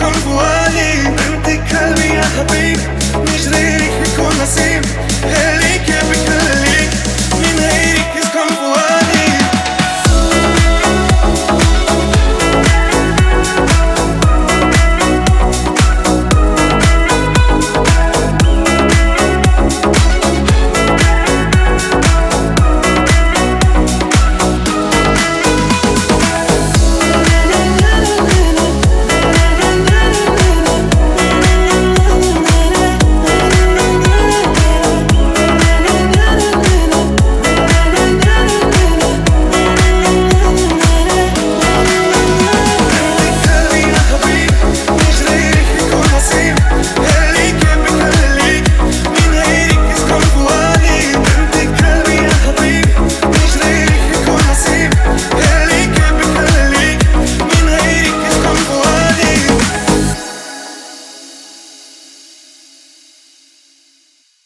come for